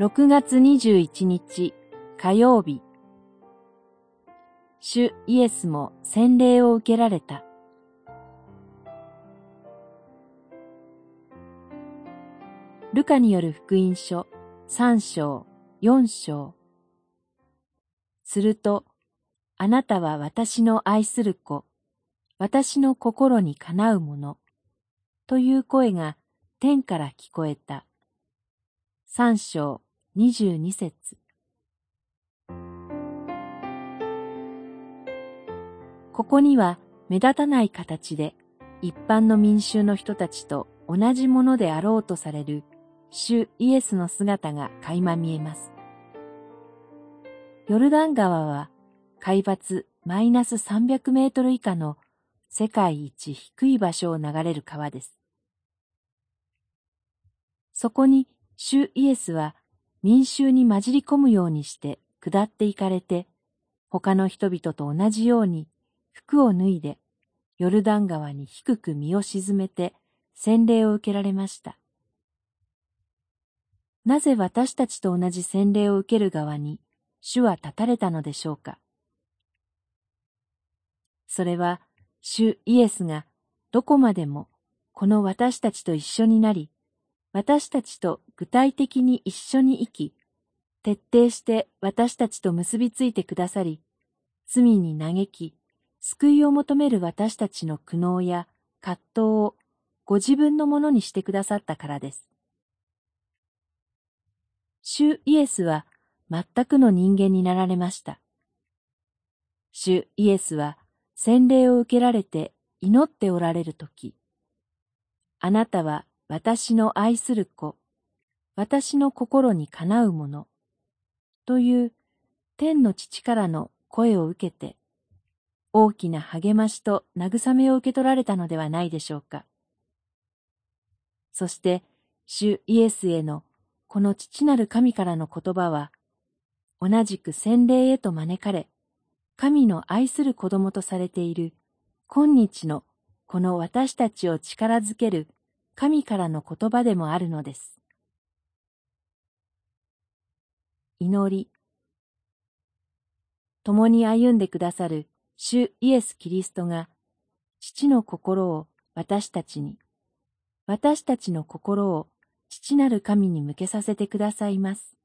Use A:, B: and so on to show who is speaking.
A: 6月21日火曜日主イエスも洗礼を受けられた。ルカによる福音書3章4章すると、あなたは私の愛する子、私の心にかなうもの、という声が天から聞こえた。三章二十二節ここには目立たない形で一般の民衆の人たちと同じものであろうとされる主イエスの姿が垣間見えます。ヨルダン川は海抜マイナス300メートル以下の世界一低い場所を流れる川です。そこに主イエスは民衆に混じり込むようにして下っていかれて、他の人々と同じように服を脱いで、ヨルダン川に低く身を沈めて洗礼を受けられました。なぜ私たちと同じ洗礼を受ける側に主は立たれたのでしょうか？それは主イエスがどこまでもこの私たちと一緒になり、私たちと具体的に一緒に生き、徹底して私たちと結びついてくださり、罪に嘆き、救いを求める私たちの苦悩や葛藤をご自分のものにしてくださったからです。主イエスは全くの人間になられました。主イエスは洗礼を受けられて祈っておられるとき、あなたは私の愛する子、私の心にかなうもの、という天の父からの声を受けて、大きな励ましと慰めを受け取られたのではないでしょうか。そして、主イエスへのこの父なる神からの言葉は、同じく洗礼へと招かれ、神の愛する子供とされている今日のこの私たちを力づける神からの言葉でもあるのです。祈り。共に歩んでくださる主イエス・キリストが、父の心を私たちに、私たちの心を父なる神に向けさせてくださいます。